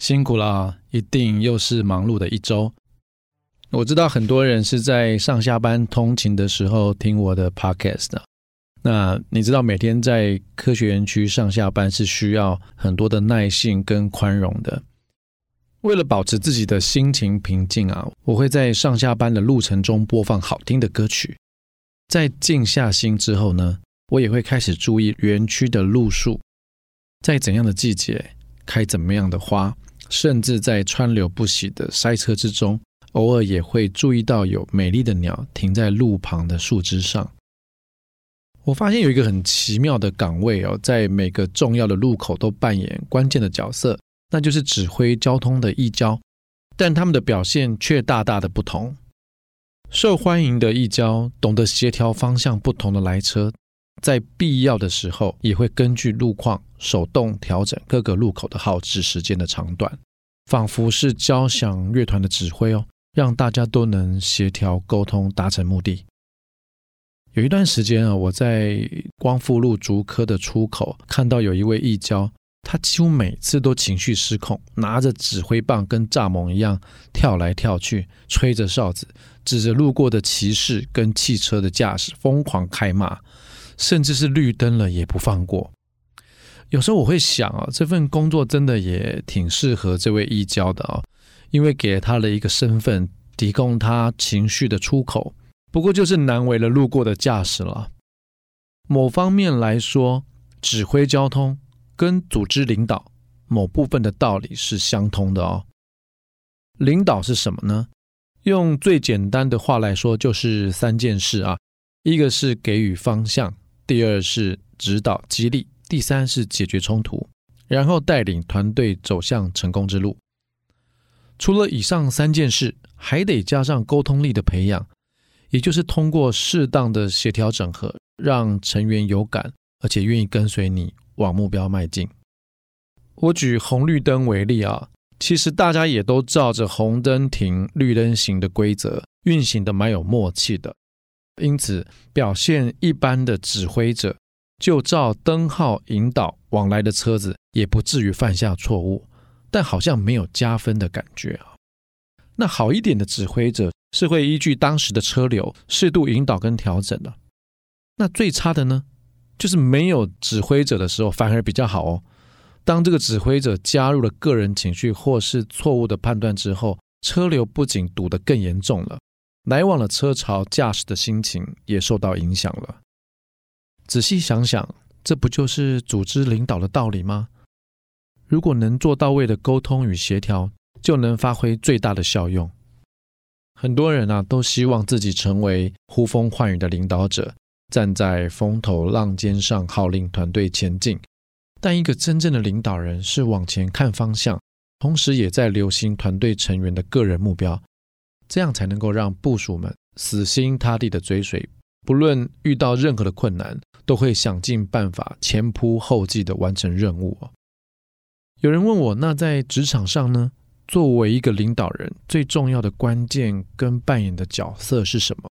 辛苦了，一定又是忙碌的一周。我知道很多人是在上下班通勤的时候听我的 podcast 的。那你知道每天在科学园区上下班是需要很多的耐性跟宽容的。为了保持自己的心情平静啊，我会在上下班的路程中播放好听的歌曲。在静下心之后呢，我也会开始注意园区的路树，在怎样的季节开怎么样的花。甚至在川流不息的塞车之中，偶尔也会注意到有美丽的鸟停在路旁的树枝上。我发现有一个很奇妙的岗位哦，在每个重要的路口都扮演关键的角色，那就是指挥交通的义交。但他们的表现却大大的不同。受欢迎的义交懂得协调方向不同的来车，在必要的时候也会根据路况。手动调整各个路口的号志时间的长短，仿佛是交响乐团的指挥哦，让大家都能协调沟通，达成目的。有一段时间啊，我在光复路竹科的出口看到有一位义交，他几乎每次都情绪失控，拿着指挥棒跟蚱蜢一样跳来跳去，吹着哨子，指着路过的骑士跟汽车的驾驶疯狂开骂，甚至是绿灯了也不放过。有时候我会想啊，这份工作真的也挺适合这位义交的啊，因为给了他的一个身份，提供他情绪的出口。不过就是难为了路过的驾驶了。某方面来说，指挥交通跟组织领导某部分的道理是相通的哦。领导是什么呢？用最简单的话来说，就是三件事啊：一个是给予方向，第二是指导激励。第三是解决冲突，然后带领团队走向成功之路。除了以上三件事，还得加上沟通力的培养，也就是通过适当的协调整合，让成员有感，而且愿意跟随你往目标迈进。我举红绿灯为例啊，其实大家也都照着红灯停、绿灯行的规则运行的蛮有默契的，因此表现一般的指挥者。就照灯号引导往来的车子，也不至于犯下错误，但好像没有加分的感觉啊。那好一点的指挥者是会依据当时的车流适度引导跟调整的。那最差的呢，就是没有指挥者的时候反而比较好哦。当这个指挥者加入了个人情绪或是错误的判断之后，车流不仅堵得更严重了，来往的车潮驾驶的心情也受到影响了。仔细想想，这不就是组织领导的道理吗？如果能做到位的沟通与协调，就能发挥最大的效用。很多人啊，都希望自己成为呼风唤雨的领导者，站在风头浪尖上号令团队前进。但一个真正的领导人是往前看方向，同时也在留心团队成员的个人目标，这样才能够让部属们死心塌地的追随。不论遇到任何的困难，都会想尽办法前仆后继的完成任务。有人问我，那在职场上呢？作为一个领导人，最重要的关键跟扮演的角色是什么？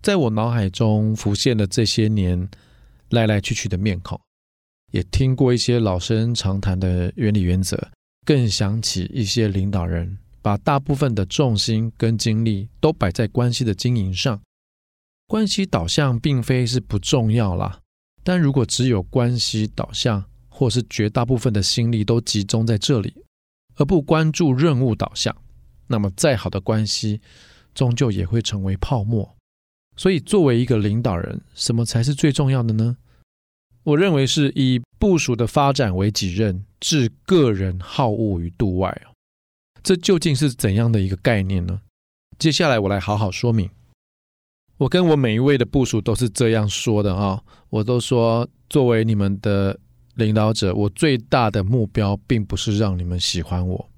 在我脑海中浮现了这些年来来去去的面孔，也听过一些老生常谈的原理原则，更想起一些领导人把大部分的重心跟精力都摆在关系的经营上。关系导向并非是不重要啦，但如果只有关系导向，或是绝大部分的心力都集中在这里，而不关注任务导向，那么再好的关系，终究也会成为泡沫。所以，作为一个领导人，什么才是最重要的呢？我认为是以部署的发展为己任，置个人好恶于度外。这究竟是怎样的一个概念呢？接下来我来好好说明。我跟我每一位的部署都是这样说的啊，我都说，作为你们的领导者，我最大的目标并不是让你们喜欢我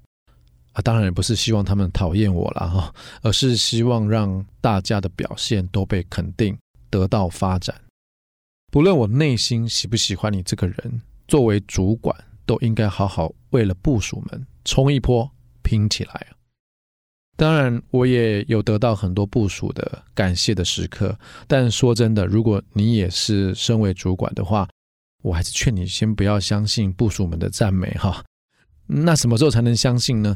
啊，当然也不是希望他们讨厌我了哈，而是希望让大家的表现都被肯定，得到发展。不论我内心喜不喜欢你这个人，作为主管，都应该好好为了部署们冲一波，拼起来。当然，我也有得到很多部署的感谢的时刻。但说真的，如果你也是身为主管的话，我还是劝你先不要相信部署们的赞美哈。那什么时候才能相信呢？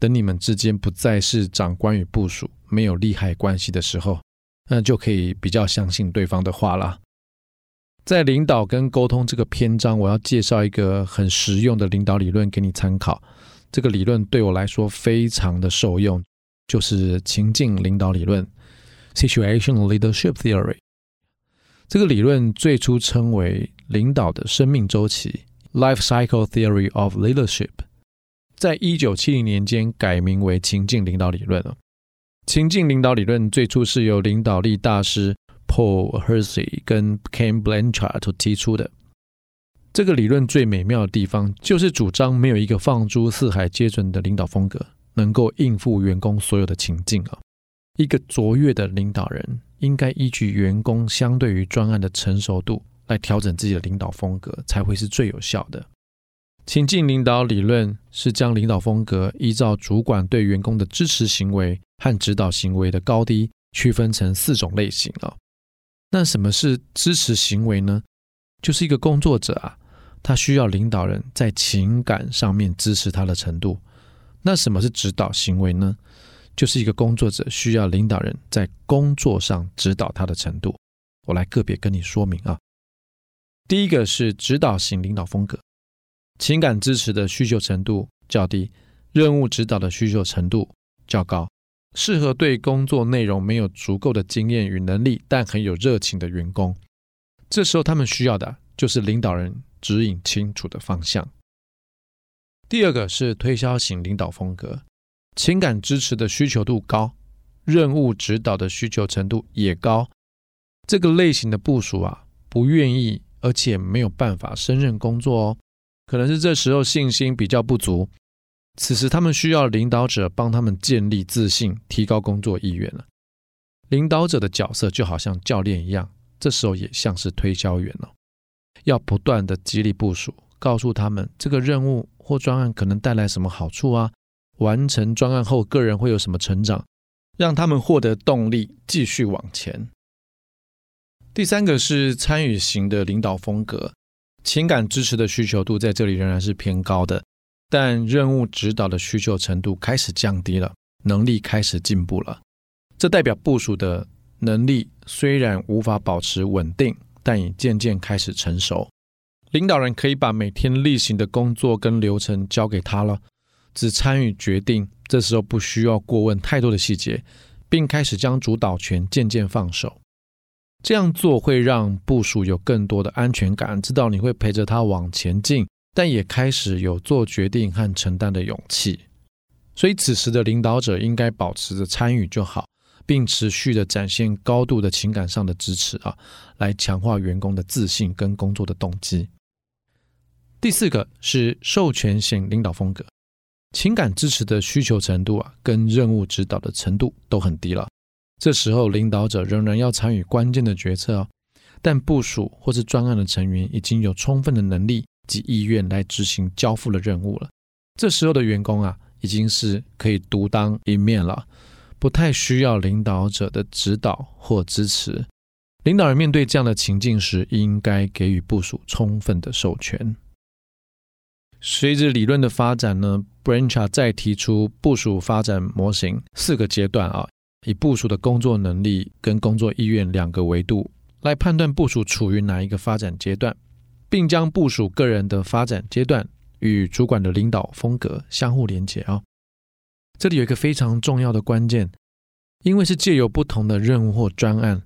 等你们之间不再是长官与部署没有利害关系的时候，那就可以比较相信对方的话了。在领导跟沟通这个篇章，我要介绍一个很实用的领导理论给你参考。这个理论对我来说非常的受用，就是情境领导理论 （Situational Leadership Theory）。这个理论最初称为领导的生命周期 （Life Cycle Theory of Leadership），在一九七零年间改名为情境领导理论了。情境领导理论最初是由领导力大师。Paul Hersey 跟 Ken Blanchard 提出的这个理论最美妙的地方，就是主张没有一个放诸四海皆准的领导风格能够应付员工所有的情境啊。一个卓越的领导人应该依据员工相对于专案的成熟度来调整自己的领导风格，才会是最有效的。情境领导理论是将领导风格依照主管对员工的支持行为和指导行为的高低区分成四种类型啊。那什么是支持行为呢？就是一个工作者啊，他需要领导人在情感上面支持他的程度。那什么是指导行为呢？就是一个工作者需要领导人在工作上指导他的程度。我来个别跟你说明啊。第一个是指导型领导风格，情感支持的需求程度较低，任务指导的需求程度较高。适合对工作内容没有足够的经验与能力，但很有热情的员工。这时候他们需要的就是领导人指引清楚的方向。第二个是推销型领导风格，情感支持的需求度高，任务指导的需求程度也高。这个类型的部署啊，不愿意而且没有办法胜任工作哦，可能是这时候信心比较不足。此时，他们需要领导者帮他们建立自信，提高工作意愿了。领导者的角色就好像教练一样，这时候也像是推销员了，要不断的激励部署，告诉他们这个任务或专案可能带来什么好处啊，完成专案后个人会有什么成长，让他们获得动力继续往前。第三个是参与型的领导风格，情感支持的需求度在这里仍然是偏高的。但任务指导的需求程度开始降低了，能力开始进步了。这代表部署的能力虽然无法保持稳定，但已渐渐开始成熟。领导人可以把每天例行的工作跟流程交给他了，只参与决定。这时候不需要过问太多的细节，并开始将主导权渐渐放手。这样做会让部属有更多的安全感，知道你会陪着他往前进。但也开始有做决定和承担的勇气，所以此时的领导者应该保持着参与就好，并持续的展现高度的情感上的支持啊，来强化员工的自信跟工作的动机。第四个是授权型领导风格，情感支持的需求程度啊，跟任务指导的程度都很低了。这时候领导者仍然要参与关键的决策哦，但部署或是专案的成员已经有充分的能力。及意愿来执行交付的任务了。这时候的员工啊，已经是可以独当一面了，不太需要领导者的指导或支持。领导人面对这样的情境时，应该给予部署充分的授权。随着理论的发展呢 brancha 再提出部署发展模型四个阶段啊，以部署的工作能力跟工作意愿两个维度来判断部署处于哪一个发展阶段。并将部署个人的发展阶段与主管的领导风格相互连接啊。这里有一个非常重要的关键，因为是借由不同的任务或专案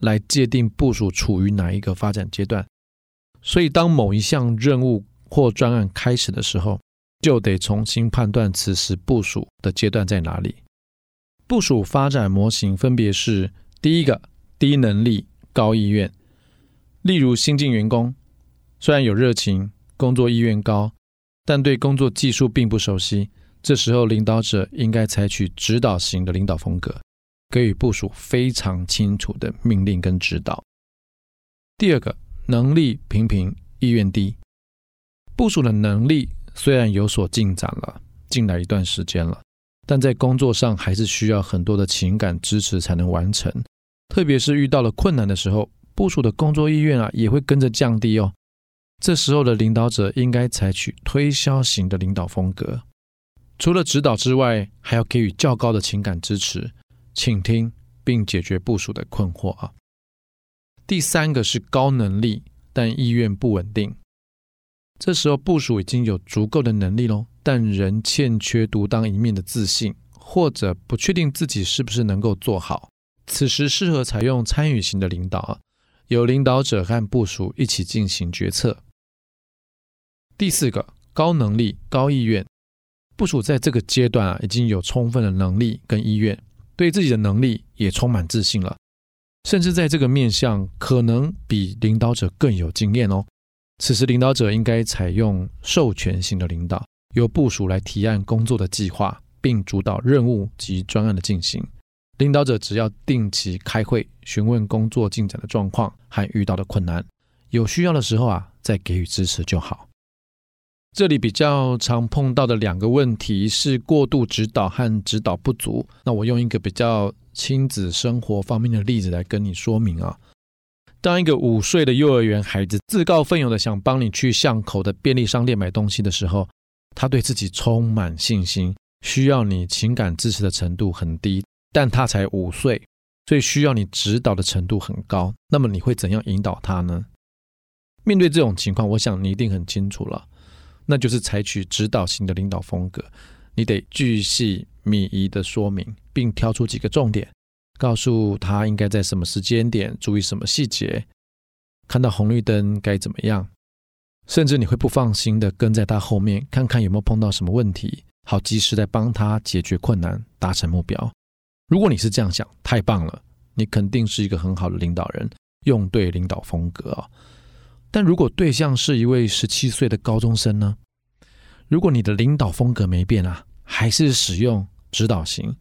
来界定部署处于哪一个发展阶段，所以当某一项任务或专案开始的时候，就得重新判断此时部署的阶段在哪里。部署发展模型分别是：第一个，低能力高意愿，例如新进员工。虽然有热情，工作意愿高，但对工作技术并不熟悉，这时候领导者应该采取指导型的领导风格，给予部署非常清楚的命令跟指导。第二个，能力平平，意愿低。部署的能力虽然有所进展了，进来一段时间了，但在工作上还是需要很多的情感支持才能完成。特别是遇到了困难的时候，部署的工作意愿啊也会跟着降低哦。这时候的领导者应该采取推销型的领导风格，除了指导之外，还要给予较高的情感支持，倾听并解决部署的困惑啊。第三个是高能力但意愿不稳定，这时候部署已经有足够的能力喽，但仍欠缺独当一面的自信，或者不确定自己是不是能够做好。此时适合采用参与型的领导啊，由领导者和部署一起进行决策。第四个，高能力、高意愿，部署在这个阶段啊，已经有充分的能力跟意愿，对自己的能力也充满自信了，甚至在这个面向可能比领导者更有经验哦。此时领导者应该采用授权型的领导，由部署来提案工作的计划，并主导任务及专案的进行。领导者只要定期开会，询问工作进展的状况和遇到的困难，有需要的时候啊，再给予支持就好。这里比较常碰到的两个问题是过度指导和指导不足。那我用一个比较亲子生活方面的例子来跟你说明啊。当一个五岁的幼儿园孩子自告奋勇的想帮你去巷口的便利商店买东西的时候，他对自己充满信心，需要你情感支持的程度很低。但他才五岁，所以需要你指导的程度很高。那么你会怎样引导他呢？面对这种情况，我想你一定很清楚了，那就是采取指导型的领导风格。你得巨细靡遗的说明，并挑出几个重点，告诉他应该在什么时间点注意什么细节，看到红绿灯该怎么样。甚至你会不放心的跟在他后面，看看有没有碰到什么问题，好及时的帮他解决困难，达成目标。如果你是这样想，太棒了，你肯定是一个很好的领导人，用对领导风格啊。但如果对象是一位十七岁的高中生呢？如果你的领导风格没变啊，还是使用指导型，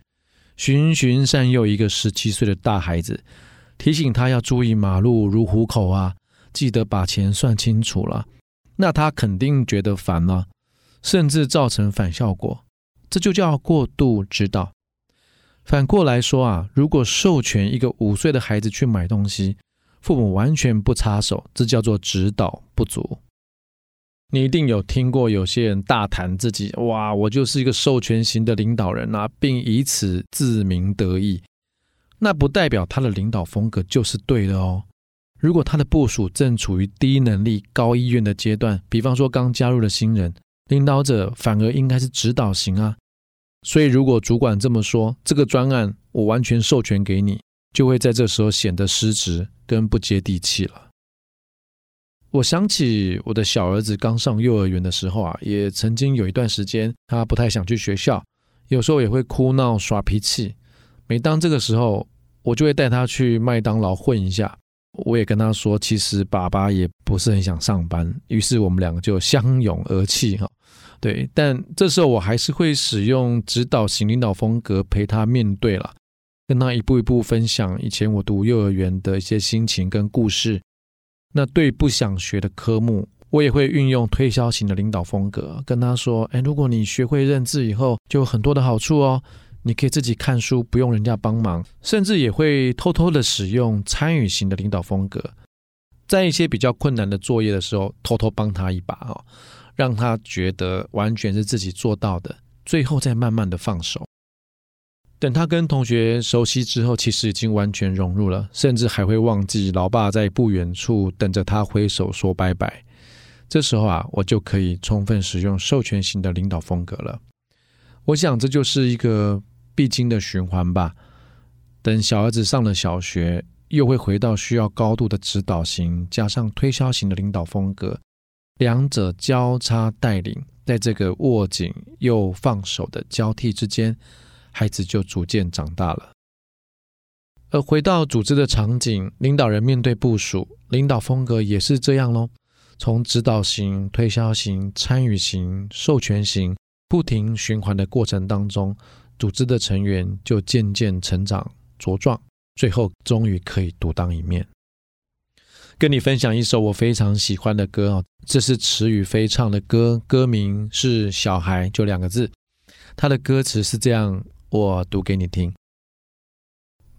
循循善诱一个十七岁的大孩子，提醒他要注意马路如虎口啊，记得把钱算清楚了，那他肯定觉得烦了，甚至造成反效果，这就叫过度指导。反过来说啊，如果授权一个五岁的孩子去买东西，父母完全不插手，这叫做指导不足。你一定有听过有些人大谈自己，哇，我就是一个授权型的领导人啊，并以此自鸣得意。那不代表他的领导风格就是对的哦。如果他的部署正处于低能力、高意愿的阶段，比方说刚加入的新人，领导者反而应该是指导型啊。所以，如果主管这么说，这个专案我完全授权给你，就会在这时候显得失职跟不接地气了。我想起我的小儿子刚上幼儿园的时候啊，也曾经有一段时间，他不太想去学校，有时候也会哭闹耍脾气。每当这个时候，我就会带他去麦当劳混一下。我也跟他说，其实爸爸也不是很想上班。于是我们两个就相拥而泣哈。对，但这时候我还是会使用指导型领导风格陪他面对了，跟他一步一步分享以前我读幼儿园的一些心情跟故事。那对不想学的科目，我也会运用推销型的领导风格，跟他说：“哎，如果你学会认字以后，就有很多的好处哦，你可以自己看书，不用人家帮忙。”甚至也会偷偷的使用参与型的领导风格，在一些比较困难的作业的时候，偷偷帮他一把哦。让他觉得完全是自己做到的，最后再慢慢的放手。等他跟同学熟悉之后，其实已经完全融入了，甚至还会忘记老爸在不远处等着他挥手说拜拜。这时候啊，我就可以充分使用授权型的领导风格了。我想这就是一个必经的循环吧。等小儿子上了小学，又会回到需要高度的指导型加上推销型的领导风格。两者交叉带领，在这个握紧又放手的交替之间，孩子就逐渐长大了。而回到组织的场景，领导人面对部署，领导风格也是这样喽。从指导型、推销型、参与型、授权型，不停循环的过程当中，组织的成员就渐渐成长茁壮，最后终于可以独当一面。跟你分享一首我非常喜欢的歌啊，这是池宇飞唱的歌，歌名是《小孩》，就两个字。他的歌词是这样，我读给你听。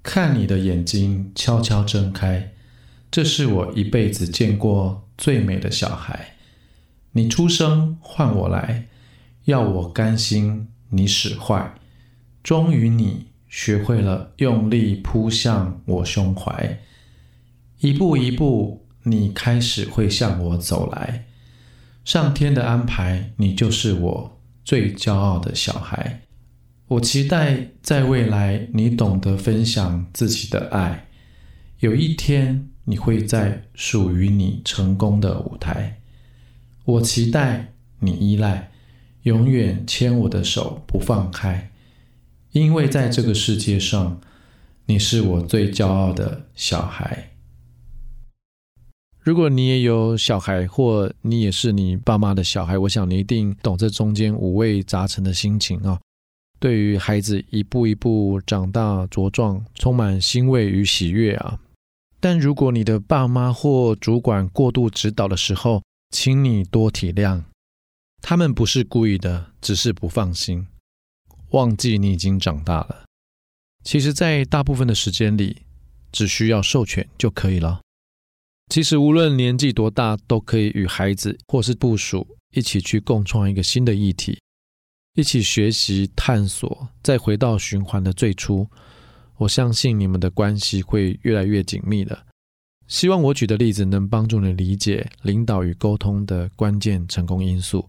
看你的眼睛悄悄睁开，这是我一辈子见过最美的小孩。你出生换我来，要我甘心你使坏。终于你学会了用力扑向我胸怀，一步一步你开始会向我走来。上天的安排，你就是我最骄傲的小孩。我期待在未来，你懂得分享自己的爱。有一天，你会在属于你成功的舞台。我期待你依赖，永远牵我的手不放开，因为在这个世界上，你是我最骄傲的小孩。如果你也有小孩，或你也是你爸妈的小孩，我想你一定懂这中间五味杂陈的心情啊。对于孩子一步一步长大茁壮，充满欣慰与喜悦啊！但如果你的爸妈或主管过度指导的时候，请你多体谅，他们不是故意的，只是不放心。忘记你已经长大了。其实，在大部分的时间里，只需要授权就可以了。其实，无论年纪多大，都可以与孩子或是部属一起去共创一个新的议题。一起学习、探索，再回到循环的最初。我相信你们的关系会越来越紧密的。希望我举的例子能帮助你理解领导与沟通的关键成功因素。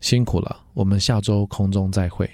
辛苦了，我们下周空中再会。